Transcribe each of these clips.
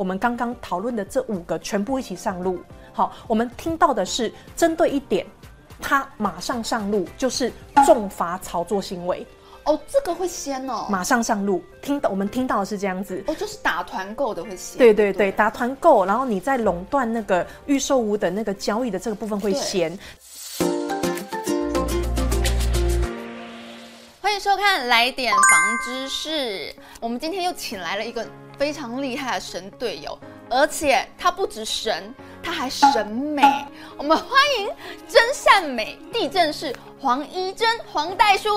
我们刚刚讨论的这五个全部一起上路。好，我们听到的是针对一点，他马上上路就是重罚炒作行为。哦，这个会先哦，马上上路。听到我们听到的是这样子。哦，就是打团购的会先。对对对，对打团购，然后你在垄断那个预售屋的那个交易的这个部分会先。欢迎收看《来点房知识》，我们今天又请来了一个非常厉害的神队友，而且他不止神。他还审美，我们欢迎真善美地震士黄一真黄代叔。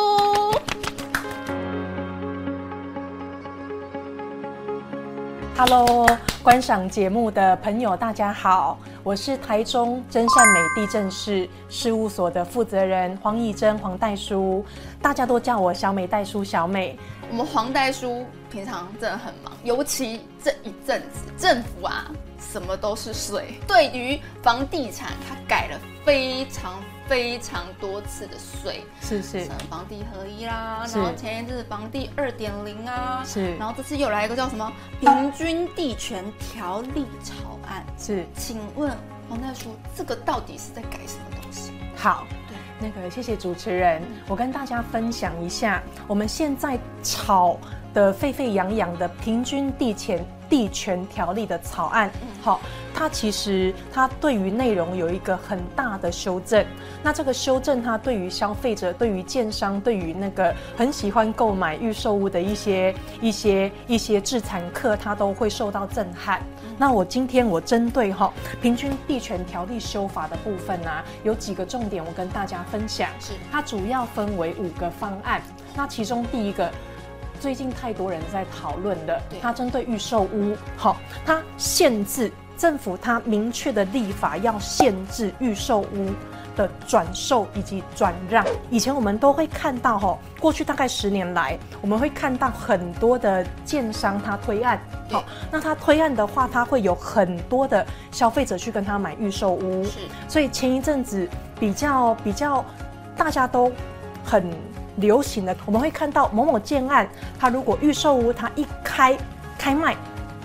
Hello，观赏节目的朋友，大家好，我是台中真善美地震室事务所的负责人黄义珍黄代叔，大家都叫我小美代叔小美。我们黄代书平常真的很忙，尤其这一阵子政府啊。什么都是税，对于房地产，它改了非常非常多次的税，是是，房地合一啦，然后前一阵子房地二点零啊，是，然后这次又来一个叫什么平均地权条例草案，是，请问黄大叔，这个到底是在改什么东西？好，对，那个谢谢主持人，我跟大家分享一下，我们现在炒的沸沸扬扬的平均地权。地权条例的草案，好，它其实它对于内容有一个很大的修正。那这个修正，它对于消费者、对于建商、对于那个很喜欢购买预售物的一些一些一些置产客，它都会受到震撼。那我今天我针对哈平均地权条例修法的部分啊，有几个重点，我跟大家分享。是，它主要分为五个方案。那其中第一个。最近太多人在讨论的，它针对预售屋，好，它限制政府，它明确的立法要限制预售屋的转售以及转让。以前我们都会看到，哈，过去大概十年来，我们会看到很多的建商他推案，好，那他推案的话，他会有很多的消费者去跟他买预售屋，是，所以前一阵子比较比较大家都很。流行的，我们会看到某某建案，它如果预售屋，它一开开卖，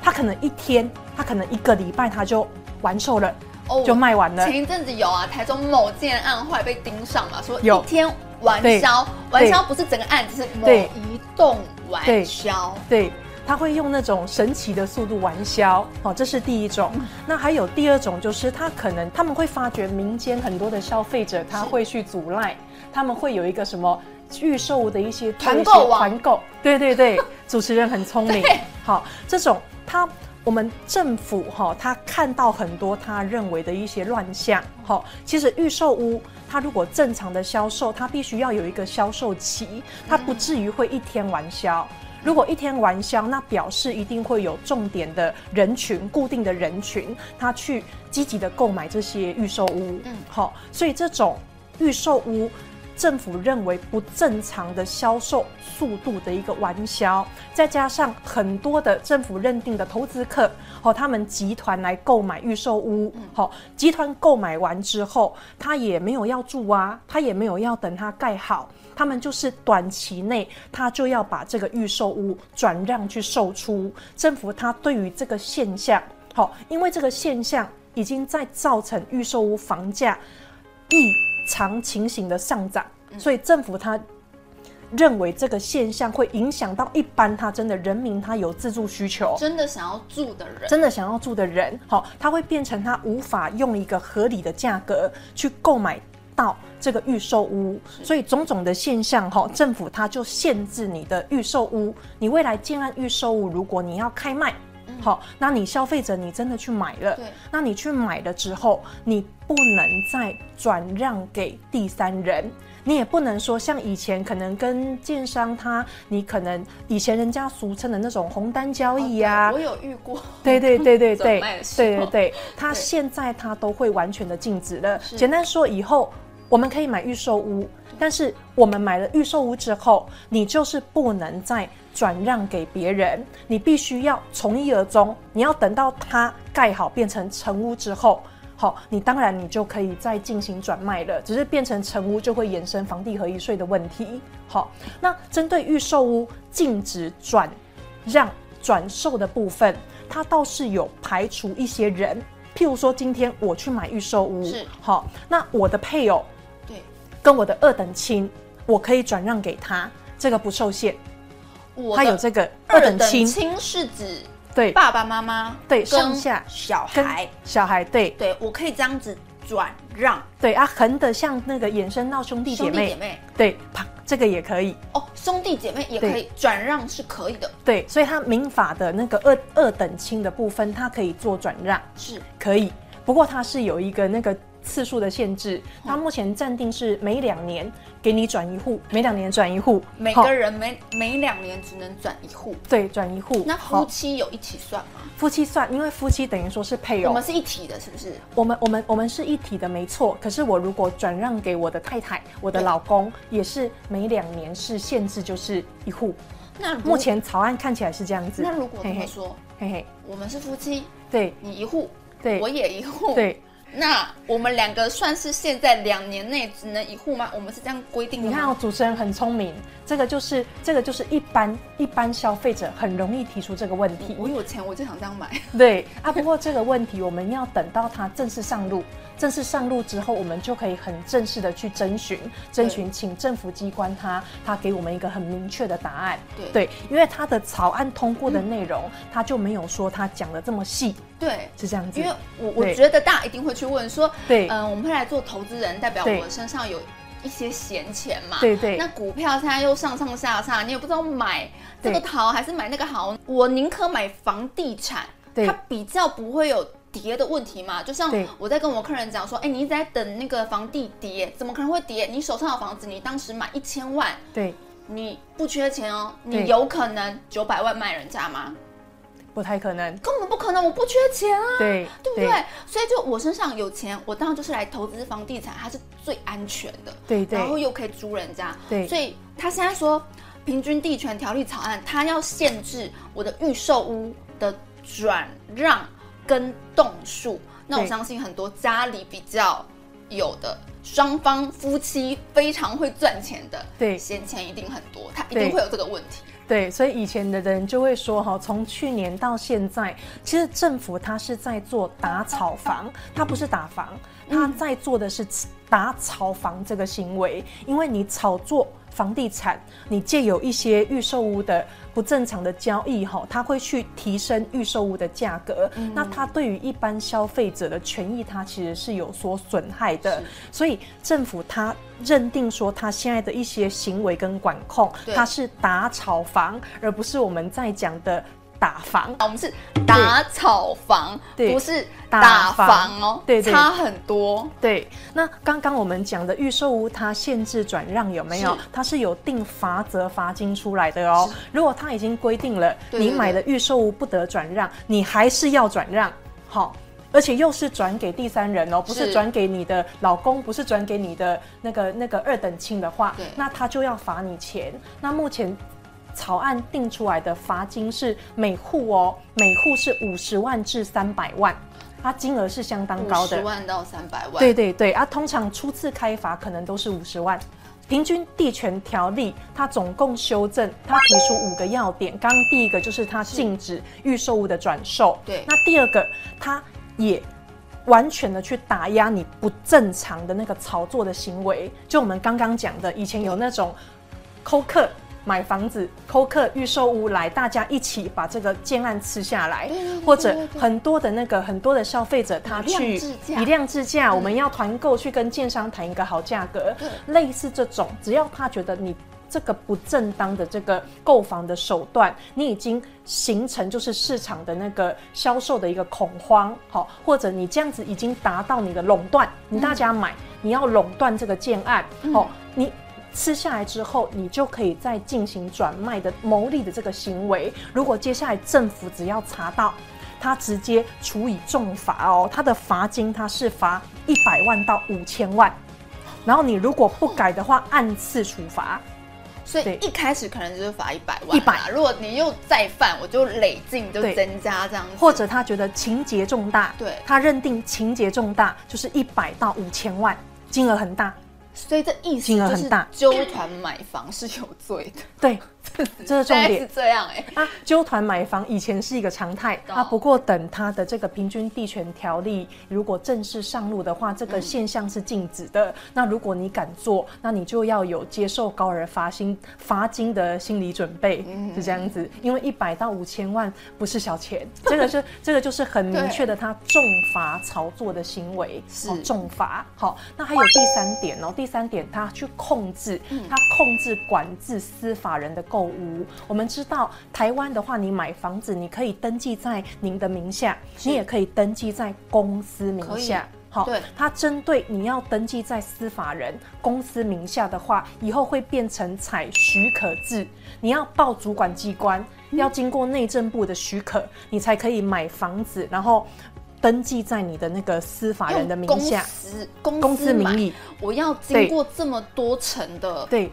它可能一天，它可能一个礼拜，它就完售了，哦，就卖完了。前一阵子有啊，台中某建案后来被盯上嘛，说一天完销，完销不是整个案子，是某一栋完销。对，它会用那种神奇的速度玩销，哦，这是第一种。那还有第二种，就是他可能他们会发觉民间很多的消费者，他会去阻赖，他们会有一个什么？预售的一些团购团购，对对对，主持人很聪明。好，这种他我们政府哈，他看到很多他认为的一些乱象。好，其实预售屋，它如果正常的销售，它必须要有一个销售期，它不至于会一天完销。如果一天完销，那表示一定会有重点的人群、固定的人群，他去积极的购买这些预售屋。嗯，好，所以这种预售屋。政府认为不正常的销售速度的一个玩销，再加上很多的政府认定的投资客，和他们集团来购买预售屋，好，集团购买完之后，他也没有要住啊，他也没有要等他盖好，他们就是短期内他就要把这个预售屋转让去售出。政府他对于这个现象，好，因为这个现象已经在造成预售屋房价异常情形的上涨，所以政府他认为这个现象会影响到一般他真的人民，他有自住需求，真的想要住的人，真的想要住的人，好，他会变成他无法用一个合理的价格去购买到这个预售屋，所以种种的现象，哈，政府他就限制你的预售屋，你未来建案预售屋，如果你要开卖。好，那你消费者你真的去买了，对，那你去买了之后，你不能再转让给第三人，你也不能说像以前可能跟建商他，你可能以前人家俗称的那种红单交易啊，我有遇过，对对对对对，对对对，他现在他都会完全的禁止了。简单说，以后我们可以买预售屋，但是我们买了预售屋之后，你就是不能再。转让给别人，你必须要从一而终。你要等到它盖好变成成屋之后，好，你当然你就可以再进行转卖了。只是变成成屋就会衍生房地合一税的问题。好，那针对预售屋禁止转让转售的部分，它倒是有排除一些人，譬如说今天我去买预售屋，是好，那我的配偶对跟我的二等亲，我可以转让给他，这个不受限。他有这个二等亲。是指对。爸爸妈妈对上下。小孩。小孩对。对，我可以这样子转让。对啊，横的像那个衍生到兄弟姐妹。姐妹。对，啪这个也可以。哦，兄弟姐妹也可以转让是可以的。对，所以他民法的那个二二等亲的部分，它可以做转让。是。可以，不过它是有一个那个。次数的限制，它目前暂定是每两年给你转一户，每两年转一户，每个人每每两年只能转一户，对，转一户。那夫妻有一起算吗？夫妻算，因为夫妻等于说是配偶，我们是一体的，是不是？我们我们我们是一体的，没错。可是我如果转让给我的太太，我的老公，也是每两年是限制就是一户。那目前草案看起来是这样子。那如果这么说，嘿嘿，我们是夫妻，对，你一户，对，我也一户，对。那我们两个算是现在两年内只能一户吗？我们是这样规定的？你看，哦主持人很聪明，这个就是这个就是一般一般消费者很容易提出这个问题。我有钱，我就想这样买。对啊，不过这个问题我们要等到它正式上路。正式上路之后，我们就可以很正式的去征询，征询，请政府机关他他给我们一个很明确的答案。对对，因为他的草案通过的内容，他、嗯、就没有说他讲的这么细。对，是这样子。因为我我觉得大家一定会去问说，对，嗯、呃，我们会来做投资人，代表我身上有一些闲钱嘛？对对。那股票现在又上上下下，你也不知道买这个好还是买那个好，我宁可买房地产，它比较不会有。跌的问题嘛，就像我在跟我客人讲说，哎，你一直在等那个房地跌，怎么可能会跌？你手上的房子，你当时买一千万，对，你不缺钱哦，你有可能九百万卖人家吗？不太可能，根本不可能，我不缺钱啊，对，对不对？对，所以就我身上有钱，我当然就是来投资房地产，它是最安全的，对对，然后又可以租人家，对，所以他现在说平均地权条例草案，他要限制我的预售屋的转让。跟栋数，那我相信很多家里比较有的双方夫妻非常会赚钱的，对，闲钱一定很多，他一定会有这个问题。对，所以以前的人就会说哈，从去年到现在，其实政府他是在做打炒房，他不是打房，他在做的是打炒房这个行为，因为你炒作。房地产，你借有一些预售屋的不正常的交易，哈，它会去提升预售屋的价格。嗯、那它对于一般消费者的权益，它其实是有所损害的。所以政府它认定说，它现在的一些行为跟管控，它是打炒房，而不是我们在讲的。打房，我们是打草房，对，不是打房哦，对，对，差很多。对，那刚刚我们讲的预售屋，它限制转让有没有？它是有定罚则罚金出来的哦。如果它已经规定了，你买的预售屋不得转让，你还是要转让，好，而且又是转给第三人哦，不是转给你的老公，不是转给你的那个那个二等亲的话，那他就要罚你钱。那目前。草案定出来的罚金是每户哦，每户是五十万至三百万，它金额是相当高的，五十万到三百万。对对对，啊，通常初次开罚可能都是五十万。平均地权条例它总共修正，它提出五个要点。刚刚第一个就是它禁止预售物的转售，对。那第二个，它也完全的去打压你不正常的那个炒作的行为。就我们刚刚讲的，以前有那种扣客。买房子、扣客预售屋来，大家一起把这个建案吃下来，或者很多的那个很多的消费者他去以量制价，我们要团购去跟建商谈一个好价格，类似这种，只要他觉得你这个不正当的这个购房的手段，你已经形成就是市场的那个销售的一个恐慌，好，或者你这样子已经达到你的垄断，你大家买，你要垄断这个建案，好，你。吃下来之后，你就可以再进行转卖的牟利的这个行为。如果接下来政府只要查到，他直接处以重罚哦，他的罚金他是罚一百万到五千万，然后你如果不改的话，按次处罚。所以一开始可能就是罚一百万，一百。如果你又再犯，我就累进就增加这样子。或者他觉得情节重大，对，他认定情节重大就是一百到五千万，金额很大。所以这意思就是，纠团买房是有罪的。对，这是重点。是这样哎、欸，啊，纠团买房以前是一个常态，啊，不过等他的这个平均地权条例如果正式上路的话，这个现象是禁止的。嗯、那如果你敢做，那你就要有接受高额罚金罚金的心理准备，嗯、是这样子。因为一百到五千万不是小钱，这个是这个就是很明确的，他重罚炒作的行为是、哦、重罚。好，那还有第三点哦，第三点他去控制，他控制管制司法人的购屋。我们知道台湾的话，你买房子你可以登记在您的名下，你也可以登记在公司名下。好，对，它针对你要登记在司法人公司名下的话，以后会变成采许可制，你要报主管机关，要经过内政部的许可，你才可以买房子，然后登记在你的那个司法人的名下。公司名义，我要经过这么多层的对。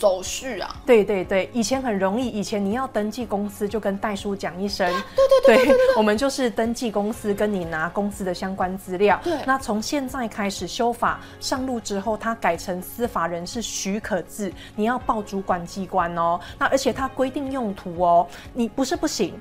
手续啊，对对对，以前很容易，以前你要登记公司就跟代书讲一声，对对对对，我们就是登记公司，跟你拿公司的相关资料。对，那从现在开始修法上路之后，它改成司法人是许可制，你要报主管机关哦。那而且它规定用途哦，你不是不行。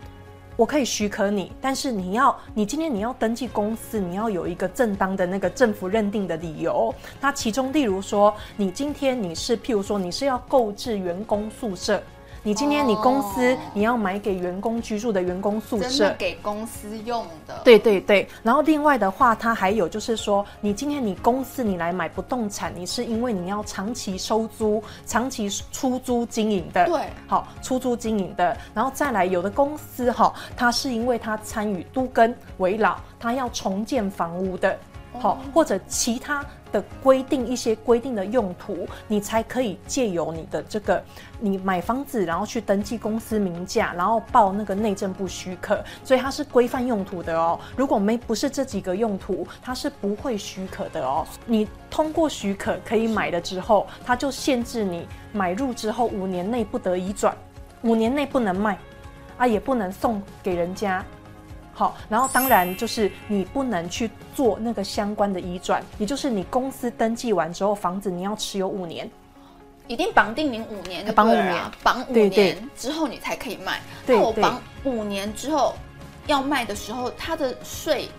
我可以许可你，但是你要，你今天你要登记公司，你要有一个正当的那个政府认定的理由。那其中，例如说，你今天你是，譬如说，你是要购置员工宿舍。你今天你公司你要买给员工居住的员工宿舍，给公司用的。对对对，然后另外的话，它还有就是说，你今天你公司你来买不动产，你是因为你要长期收租、长期出租经营的。对，好，出租经营的，然后再来有的公司哈，它是因为它参与都更、危老，它要重建房屋的，好，或者其他。的规定一些规定的用途，你才可以借由你的这个，你买房子，然后去登记公司名下，然后报那个内政部许可，所以它是规范用途的哦。如果没不是这几个用途，它是不会许可的哦。你通过许可可以买了之后，它就限制你买入之后五年内不得移转，五年内不能卖，啊，也不能送给人家。好，然后当然就是你不能去做那个相关的移转，也就是你公司登记完之后，房子你要持有五年，一定绑定你五年，绑五年，绑五年之后你才可以卖。对，那我绑五年之后要卖的时候，它的税。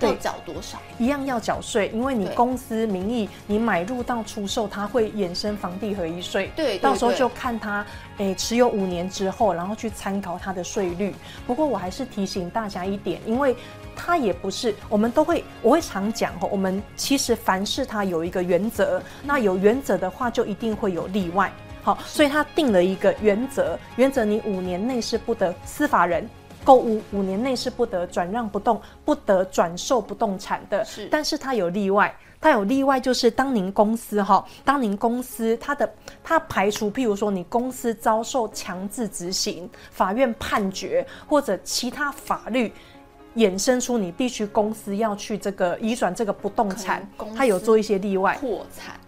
要缴多少？一样要缴税，因为你公司名义，你买入到出售，它会衍生房地合一税。对，到时候就看它，诶、欸，持有五年之后，然后去参考它的税率。不过我还是提醒大家一点，因为它也不是，我们都会，我会常讲哦，我们其实凡事它有一个原则，那有原则的话，就一定会有例外。好，所以它定了一个原则，原则你五年内是不得司法人。购物五年内是不得转让不动、不得转售不动产的，是。但是它有例外，它有例外，就是当您公司哈，当您公司它的它排除，譬如说你公司遭受强制执行、法院判决或者其他法律衍生出你必须公司要去这个移转这个不动产，它有做一些例外。破产。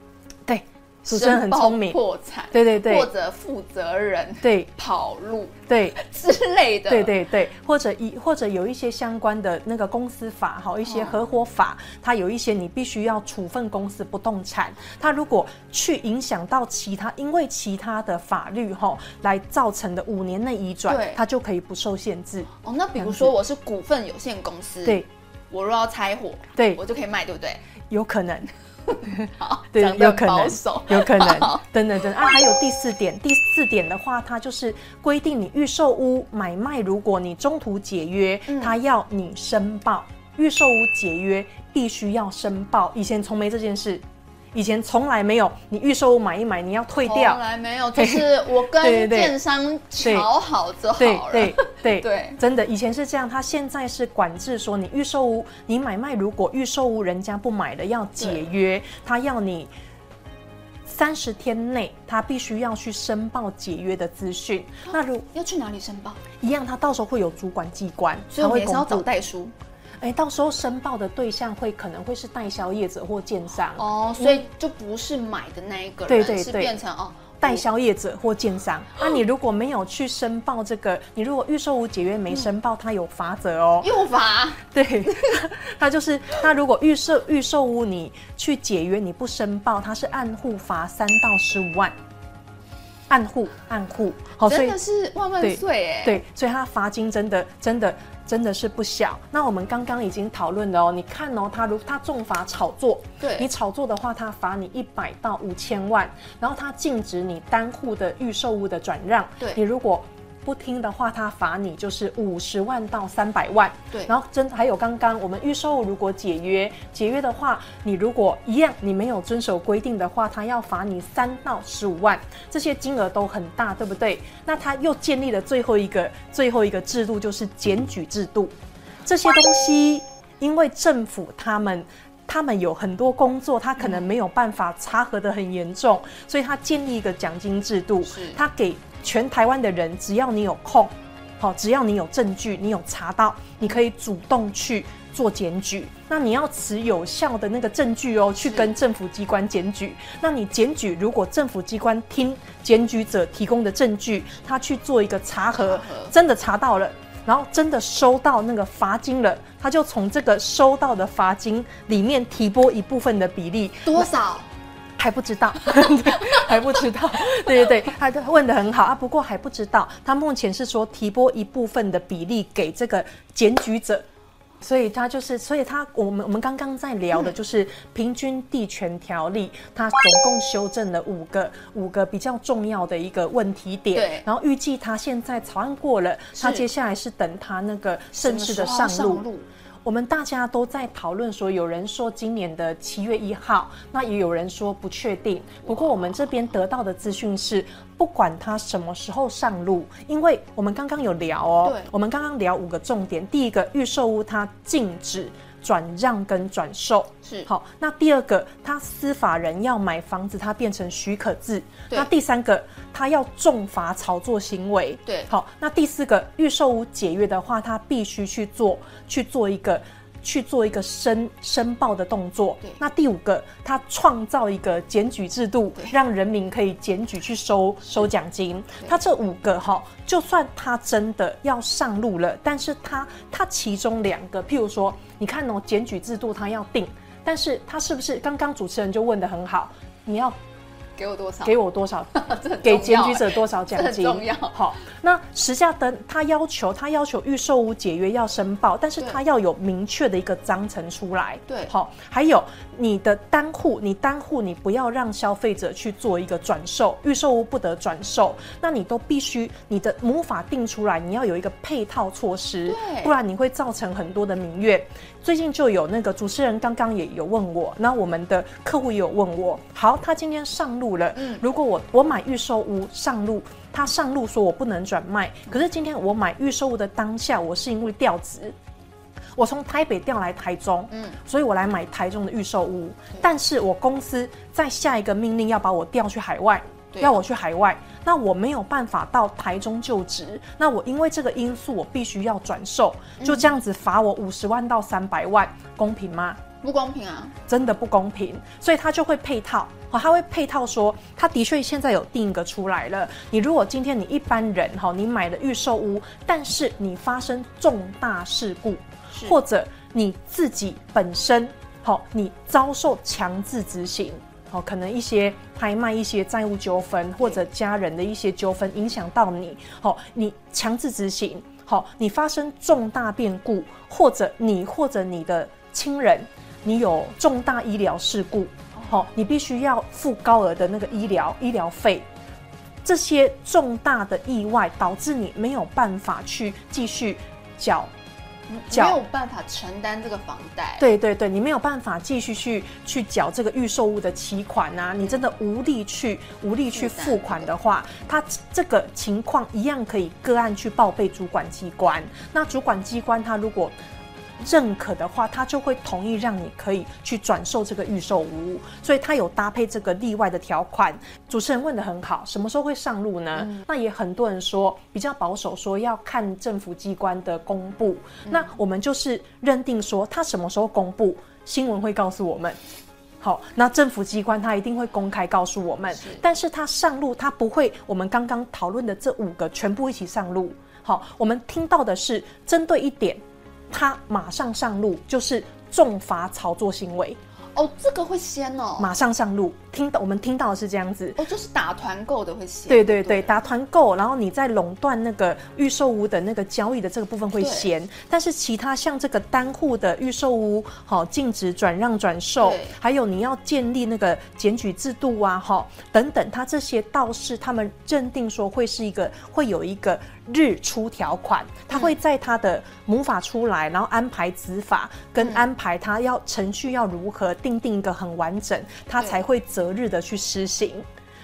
主持人很聪明，破产，对对对，或者负责人对。跑路对。之类的，对对对，或者一或者有一些相关的那个公司法哈，一些合伙法，它有一些你必须要处分公司不动产，它如果去影响到其他，因为其他的法律哈来造成的五年内移转，它就可以不受限制。哦，那比如说我是股份有限公司，对，我若要拆伙，对。我就可以卖，对不对？有可能。好，对，有可能，有可能，等等等啊，还有第四点，第四点的话，它就是规定你预售屋买卖，如果你中途解约，它要你申报，预售屋解约必须要申报，以前从没这件事。以前从来没有，你预售屋买一买，你要退掉。从来没有，就是 我跟建商乔好就好了。对对对 对，真的，以前是这样。他现在是管制说，你预售屋，你买卖如果预售屋人家不买了要解约，他要你三十天内，他必须要去申报解约的资讯。那如要去哪里申报？一样，他到时候会有主管机关，所以我也是要找代书。哎，到时候申报的对象会可能会是代销业者或建商哦，所以就不是买的那一个人，对对对，是变成哦代销业者或建商。那、啊、你如果没有去申报这个，你如果预售屋解约没申报，他、嗯、有罚则哦，又罚？对，它就是它如果预售预售屋你去解约你不申报，它是按户罚三到十五万。暗户暗户，好，真的是万万岁哎！对，所以他罚金真的真的真的是不小。那我们刚刚已经讨论了哦，你看哦，他如他重罚炒作，对，你炒作的话，他罚你一百到五千万，然后他禁止你单户的预售物的转让，对，你如果。不听的话，他罚你就是五十万到三百万。对，然后真还有刚刚我们预售如果解约，解约的话，你如果一样你没有遵守规定的话，他要罚你三到十五万，这些金额都很大，对不对？那他又建立了最后一个最后一个制度，就是检举制度。这些东西，因为政府他们他们有很多工作，他可能没有办法查核的很严重，所以他建立一个奖金制度，他给。全台湾的人，只要你有空，好，只要你有证据，你有查到，你可以主动去做检举。那你要持有效的那个证据哦，去跟政府机关检举。那你检举，如果政府机关听检举者提供的证据，他去做一个查核，真的查到了，然后真的收到那个罚金了，他就从这个收到的罚金里面提拨一部分的比例，多少？还不知道，还不知道，对对对，他问的很好。啊。不过还不知道，他目前是说提拨一部分的比例给这个检举者，所以他就是，所以他我们我们刚刚在聊的就是平均地权条例，他总共修正了五个五个比较重要的一个问题点，对，然后预计他现在草案过了，他接下来是等他那个正式的上路。我们大家都在讨论说，有人说今年的七月一号，那也有人说不确定。不过我们这边得到的资讯是，不管它什么时候上路，因为我们刚刚有聊哦，我们刚刚聊五个重点，第一个预售屋它禁止。转让跟转售是好，那第二个，他司法人要买房子，他变成许可制。那第三个，他要重罚炒作行为。对，好，那第四个，预售屋解约的话，他必须去做去做一个。去做一个申申报的动作。对，那第五个，他创造一个检举制度，让人民可以检举去收收奖金。他这五个哈，就算他真的要上路了，但是他他其中两个，譬如说，你看哦，检举制度他要定，但是他是不是刚刚主持人就问的很好，你要。给我多少？给我多少？给检举者多少奖金？重要。好，那时价登他要求他要求预售屋解约要申报，但是他要有明确的一个章程出来。对，好，还有你的单户，你单户你不要让消费者去做一个转售，预售屋不得转售，那你都必须你的母法定出来，你要有一个配套措施，不然你会造成很多的民怨。最近就有那个主持人刚刚也有问我，那我们的客户也有问我，好，他今天上路了，嗯，如果我我买预售屋上路，他上路说我不能转卖，可是今天我买预售屋的当下，我是因为调职，我从台北调来台中，嗯，所以我来买台中的预售屋，但是我公司在下一个命令要把我调去海外。要我去海外，那我没有办法到台中就职，那我因为这个因素，我必须要转售，就这样子罚我五十万到三百万，公平吗？不公平啊，真的不公平，所以他就会配套，他会配套说，他的确现在有定一个出来了，你如果今天你一般人哈，你买了预售屋，但是你发生重大事故，或者你自己本身好，你遭受强制执行。哦，可能一些拍卖、一些债务纠纷，或者家人的一些纠纷影响到你，好，你强制执行，好，你发生重大变故，或者你或者你的亲人，你有重大医疗事故，好，你必须要付高额的那个医疗医疗费，这些重大的意外导致你没有办法去继续缴。没有办法承担这个房贷，对对对，你没有办法继续去去缴这个预售物的期款啊，你真的无力去无力去付款的话，他这个情况一样可以个案去报备主管机关，那主管机关他如果。认可的话，他就会同意让你可以去转售这个预售屋，所以他有搭配这个例外的条款。主持人问的很好，什么时候会上路呢？嗯、那也很多人说比较保守，说要看政府机关的公布。嗯、那我们就是认定说，他什么时候公布，新闻会告诉我们。好，那政府机关他一定会公开告诉我们。是但是他上路，他不会我们刚刚讨论的这五个全部一起上路。好，我们听到的是针对一点。他马上上路，就是重罚炒作行为。哦，这个会先哦，马上上路。听到我们听到的是这样子。哦，就是打团购的会先。对对对，打团购，然后你在垄断那个预售屋的那个交易的这个部分会先，但是其他像这个单户的预售屋，好禁止转让转售，还有你要建立那个检举制度啊，哈等等，他这些倒是他们认定说会是一个会有一个日出条款，他会在他的母法出来，然后安排子法跟安排他要程序要如何定定一个很完整，他才会择。日的去施行，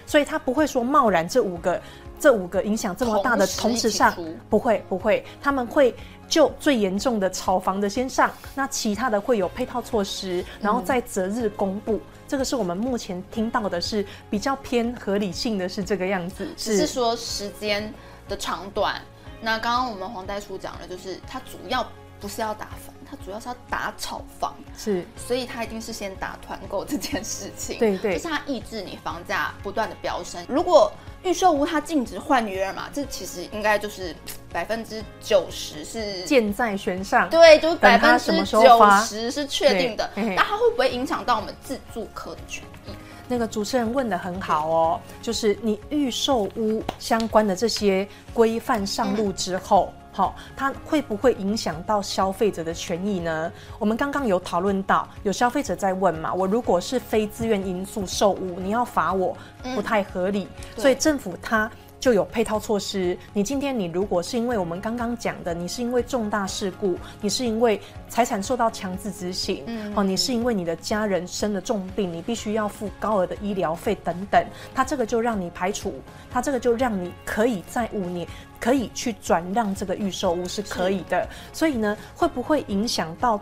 所以他不会说贸然这五个这五个影响这么大的同时上，不会不会，他们会就最严重的炒房的先上，那其他的会有配套措施，然后再择日公布。嗯、这个是我们目前听到的是比较偏合理性的是这个样子，只是说时间的长短。那刚刚我们黄代书讲了，就是它主要不是要打房。它主要是要打炒房，是，所以它一定是先打团购这件事情，对对，就是它抑制你房价不断的飙升。如果预售屋它禁止换约嘛，这其实应该就是百分之九十是箭在弦上，对，就是百分之九十是确定的。那它会不会影响到我们自住客的权益？那个主持人问的很好哦，就是你预售屋相关的这些规范上路之后。嗯好，它会不会影响到消费者的权益呢？我们刚刚有讨论到，有消费者在问嘛，我如果是非自愿因素售屋，你要罚我，不太合理，嗯、所以政府它。就有配套措施。你今天你如果是因为我们刚刚讲的，你是因为重大事故，你是因为财产受到强制执行，嗯，哦，你是因为你的家人生了重病，你必须要付高额的医疗费等等，它这个就让你排除，它这个就让你可以在五年可以去转让这个预售屋是可以的。所以呢，会不会影响到？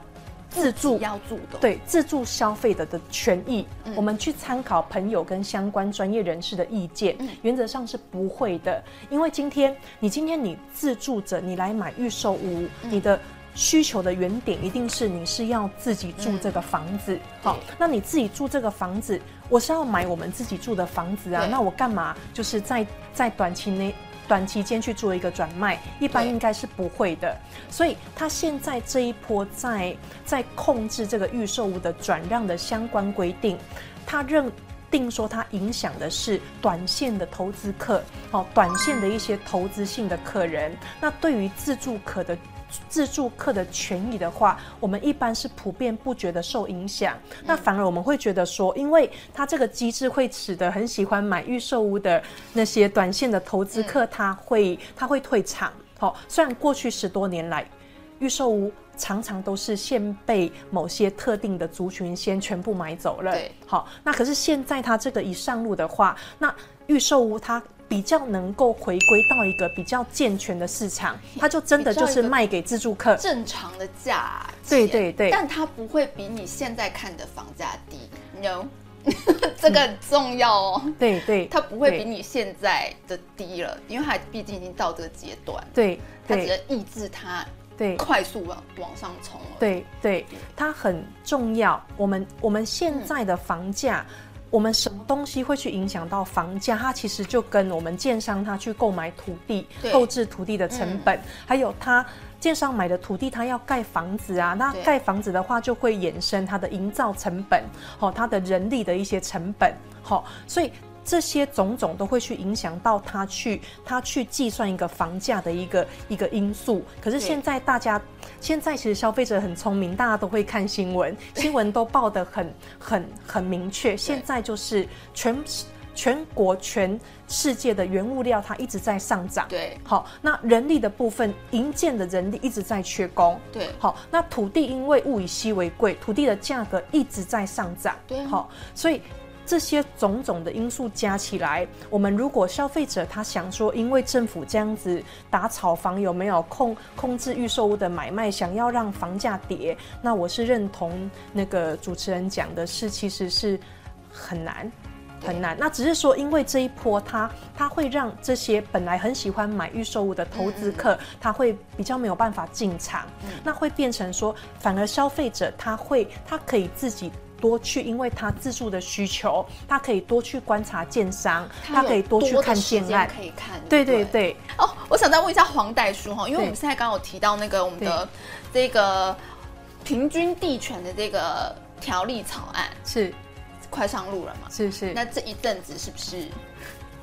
自助要住的对自助消费者的权益，嗯，我们去参考朋友跟相关专业人士的意见，嗯，原则上是不会的。因为今天你今天你自住者，你来买预售屋，嗯，你的需求的原点一定是你是要自己住这个房子。好，嗯，那你自己住这个房子，我是要买我们自己住的房子啊，那我干嘛就是在在短期内。短期间去做一个转卖，一般应该是不会的。所以他现在这一波在在控制这个预售物的转让的相关规定，他认定说它影响的是短线的投资客，哦，短线的一些投资性的客人。那对于自住客的。自助客的权益的话，我们一般是普遍不觉得受影响，那反而我们会觉得说，因为它这个机制会使得很喜欢买预售屋的那些短线的投资客，他会他会退场。好，虽然过去十多年来，预售屋常常都是先被某些特定的族群先全部买走了。对，好，那可是现在它这个一上路的话，那预售屋它。比较能够回归到一个比较健全的市场，它就真的就是卖给自住客正常的价。对对对，但它不会比你现在看的房价低，no，这个很重要哦。对对，它不会比你现在的低了，因为它毕竟已经到这个阶段。对，它只能抑制它，对，快速往往上冲了。对对，它很重要。我们我们现在的房价。我们什么东西会去影响到房价？它其实就跟我们建商他去购买土地、购置土地的成本，嗯、还有他建商买的土地，他要盖房子啊。那盖房子的话，就会衍生它的营造成本，哦，它的人力的一些成本，好，所以。这些种种都会去影响到他去他去计算一个房价的一个一个因素。可是现在大家现在其实消费者很聪明，大家都会看新闻，新闻都报得很很很明确。现在就是全全国全世界的原物料它一直在上涨。对，好，那人力的部分，营建的人力一直在缺工。对，好，那土地因为物以稀为贵，土地的价格一直在上涨。对，好，所以。这些种种的因素加起来，我们如果消费者他想说，因为政府这样子打炒房，有没有控控制预售屋的买卖，想要让房价跌，那我是认同那个主持人讲的是，其实是很难很难。那只是说，因为这一波它它会让这些本来很喜欢买预售物的投资客，他会比较没有办法进场，那会变成说，反而消费者他会他可以自己。多去，因为他自住的需求，他可以多去观察建商，他可以多去看建案，可以看。对对对。哦，我想再问一下黄代书哈，因为我们现在刚刚有提到那个我们的这个平均地权的这个条例草案是快上路了嘛？是是。那这一阵子是不是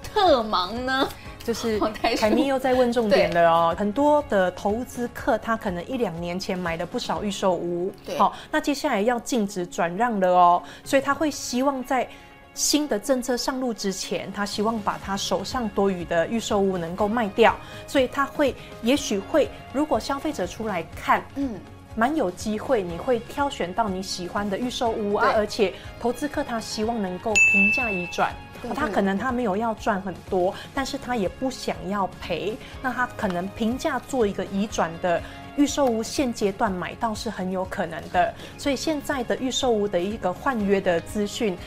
特忙呢？就是 凯咪又在问重点了哦。很多的投资客他可能一两年前买了不少预售屋，好，那接下来要禁止转让了哦，所以他会希望在新的政策上路之前，他希望把他手上多余的预售屋能够卖掉，所以他会也许会，如果消费者出来看，嗯，蛮有机会，你会挑选到你喜欢的预售屋啊，而且投资客他希望能够平价移转。他可能他没有要赚很多，但是他也不想要赔，那他可能平价做一个移转的预售屋，现阶段买到是很有可能的。所以现在的预售屋的一个换约的资讯，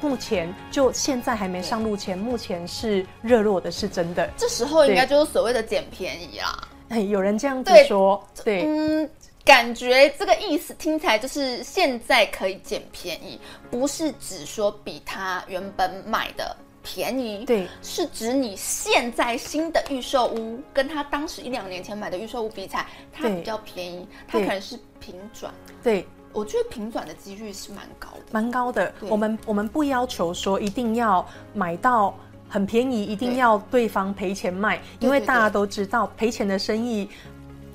目前就现在还没上路前，目前是热络的，是真的。这时候应该就是所谓的捡便宜啦。哎，有人这样子说，对，对嗯。感觉这个意思听起来就是现在可以捡便宜，不是只说比他原本买的便宜，对，是指你现在新的预售屋跟他当时一两年前买的预售屋比起来，它比较便宜，它可能是平转。对，我觉得平转的几率是蛮高的，蛮高的。我们我们不要求说一定要买到很便宜，一定要对方赔钱卖，因为大家都知道赔钱的生意。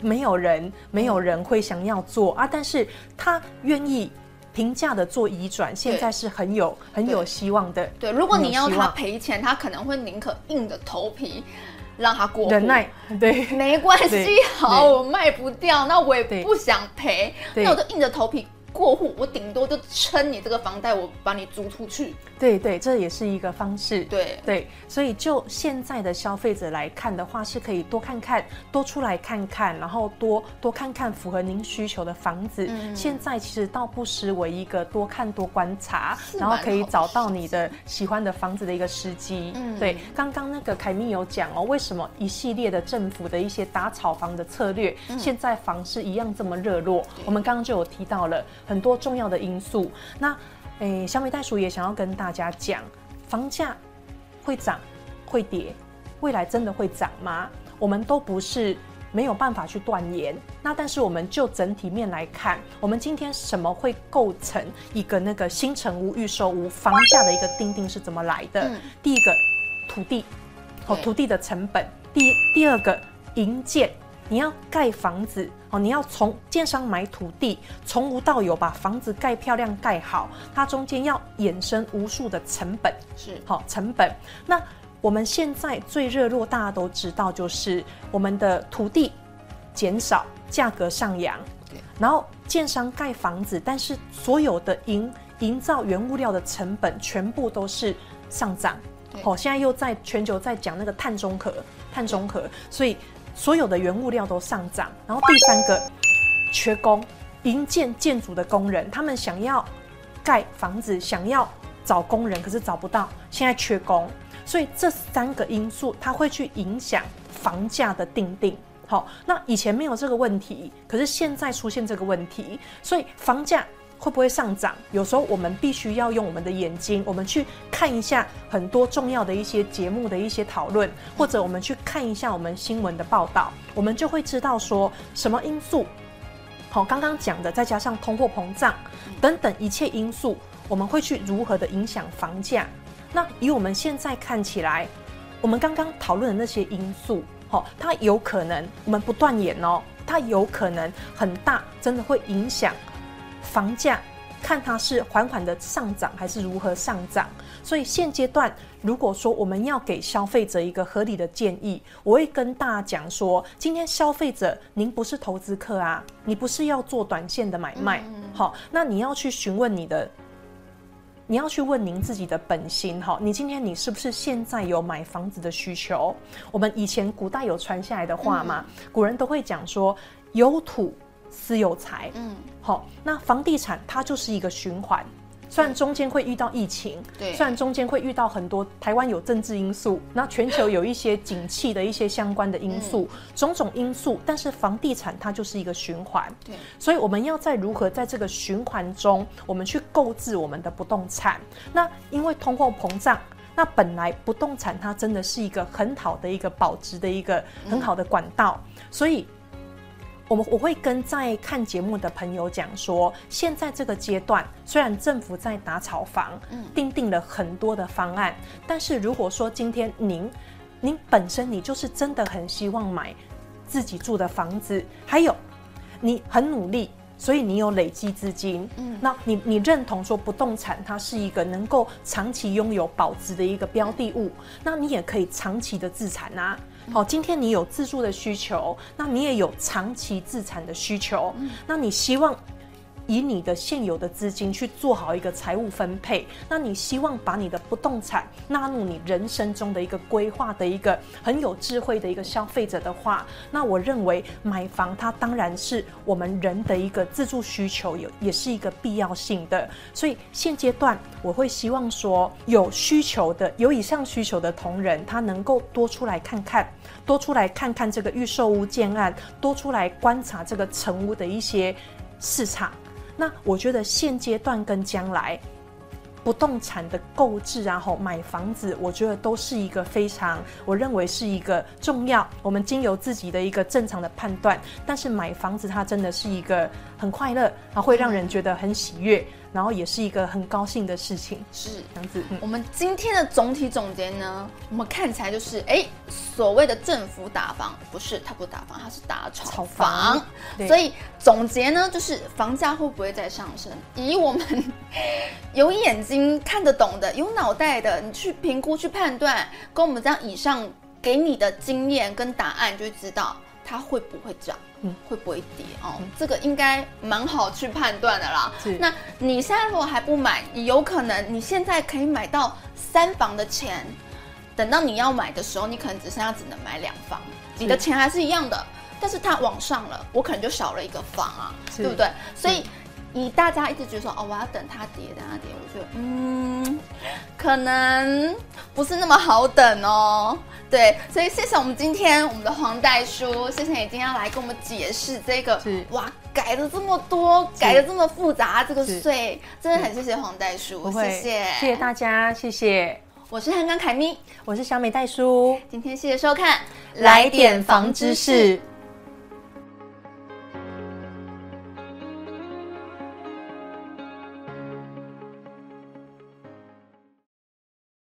没有人，没有人会想要做啊！但是他愿意平价的做移转，现在是很有很有希望的。对，如果你要他赔钱，他可能会宁可硬着头皮让他过忍耐。对，没关系，好，我卖不掉，那我也不想赔，那我就硬着头皮。过户，我顶多就撑你这个房贷，我把你租出去。对对，这也是一个方式。对对，所以就现在的消费者来看的话，是可以多看看，多出来看看，然后多多看看符合您需求的房子。嗯，现在其实倒不失为一个多看多观察，然后可以找到你的喜欢的房子的一个时机。嗯，对，刚刚那个凯咪有讲哦，为什么一系列的政府的一些打炒房的策略，嗯、现在房市一样这么热络？我们刚刚就有提到了。很多重要的因素，那，诶、欸，小美袋鼠也想要跟大家讲，房价会涨会跌，未来真的会涨吗？我们都不是没有办法去断言。那但是我们就整体面来看，我们今天什么会构成一个那个新城屋、预售屋房价的一个定定是怎么来的？嗯、第一个土地，哦，土地的成本；第第二个营建。你要盖房子哦，你要从建商买土地，从无到有把房子盖漂亮盖好，它中间要衍生无数的成本，是好成本。那我们现在最热络，大家都知道，就是我们的土地减少，价格上扬，然后建商盖房子，但是所有的营营造原物料的成本全部都是上涨。好，现在又在全球在讲那个碳中和，碳中和，所以。所有的原物料都上涨，然后第三个缺工，营建建筑的工人，他们想要盖房子，想要找工人，可是找不到，现在缺工，所以这三个因素它会去影响房价的定定。好，那以前没有这个问题，可是现在出现这个问题，所以房价。会不会上涨？有时候我们必须要用我们的眼睛，我们去看一下很多重要的一些节目的一些讨论，或者我们去看一下我们新闻的报道，我们就会知道说什么因素。好，刚刚讲的，再加上通货膨胀等等一切因素，我们会去如何的影响房价？那以我们现在看起来，我们刚刚讨论的那些因素，好，它有可能我们不断演哦，它有可能很大，真的会影响。房价看它是缓缓的上涨还是如何上涨，所以现阶段如果说我们要给消费者一个合理的建议，我会跟大家讲说，今天消费者您不是投资客啊，你不是要做短线的买卖，好，那你要去询问你的，你要去问您自己的本心，哈，你今天你是不是现在有买房子的需求？我们以前古代有传下来的话嘛，古人都会讲说有土。私有财，嗯，好，那房地产它就是一个循环，虽然中间会遇到疫情，对，虽然中间会遇到很多台湾有政治因素，那全球有一些景气的一些相关的因素，嗯，种种因素，但是房地产它就是一个循环，对，所以我们要在如何在这个循环中，我们去购置我们的不动产，那因为通货膨胀，那本来不动产它真的是一个很好的一个保值的一个很好的管道，嗯，所以。我们我会跟在看节目的朋友讲说，现在这个阶段虽然政府在打炒房，嗯，订定了很多的方案，但是如果说今天您您本身你就是真的很希望买自己住的房子，还有你很努力。所以你有累积资金，嗯，那你你认同说不动产它是一个能够长期拥有保值的一个标的物，那你也可以长期的自产啊。好，今天你有自住的需求，那你也有长期自产的需求，那你希望。以你的现有的资金去做好一个财务分配，那你希望把你的不动产纳入你人生中的一个规划的一个很有智慧的一个消费者的话，那我认为买房它当然是我们人的一个自住需求，有也是一个必要性的。所以现阶段我会希望说，有需求的、有以上需求的同仁，他能够多出来看看，多出来看看这个预售屋建案，多出来观察这个成屋的一些市场。那我觉得现阶段跟将来不动产的购置然后买房子，我觉得都是一个非常，我认为是一个重要。我们经由自己的一个正常的判断，但是买房子它真的是一个很快乐，啊，会让人觉得很喜悦。然后也是一个很高兴的事情，是这样子。嗯、我们今天的总体总结呢，我们看起来就是，哎，所谓的政府打房，不是，它不打房，它是打炒房。炒房，所以总结呢，就是房价会不会再上升？以我们 有眼睛看得懂的、有脑袋的，你去评估、去判断，跟我们这样以上给你的经验跟答案，就会知道它会不会涨。嗯，会不会跌哦？嗯、这个应该蛮好去判断的啦。那你现在如果还不买，你有可能你现在可以买到三房的钱，等到你要买的时候，你可能只剩下只能买两房，你的钱还是一样的，但是它往上了，我可能就少了一个房啊，对不对？所以。以大家一直觉得说哦，我要等它跌，等它跌，我觉得嗯，可能不是那么好等哦。对，所以谢谢我们今天我们的黄代叔，谢谢你今天要来跟我们解释这个哇，改了这么多，改了这么复杂这个税，真的很谢谢黄代叔，谢谢，谢谢大家，谢谢。我是汉刚凯咪，我是小美代叔，今天谢谢收看，来点房知识。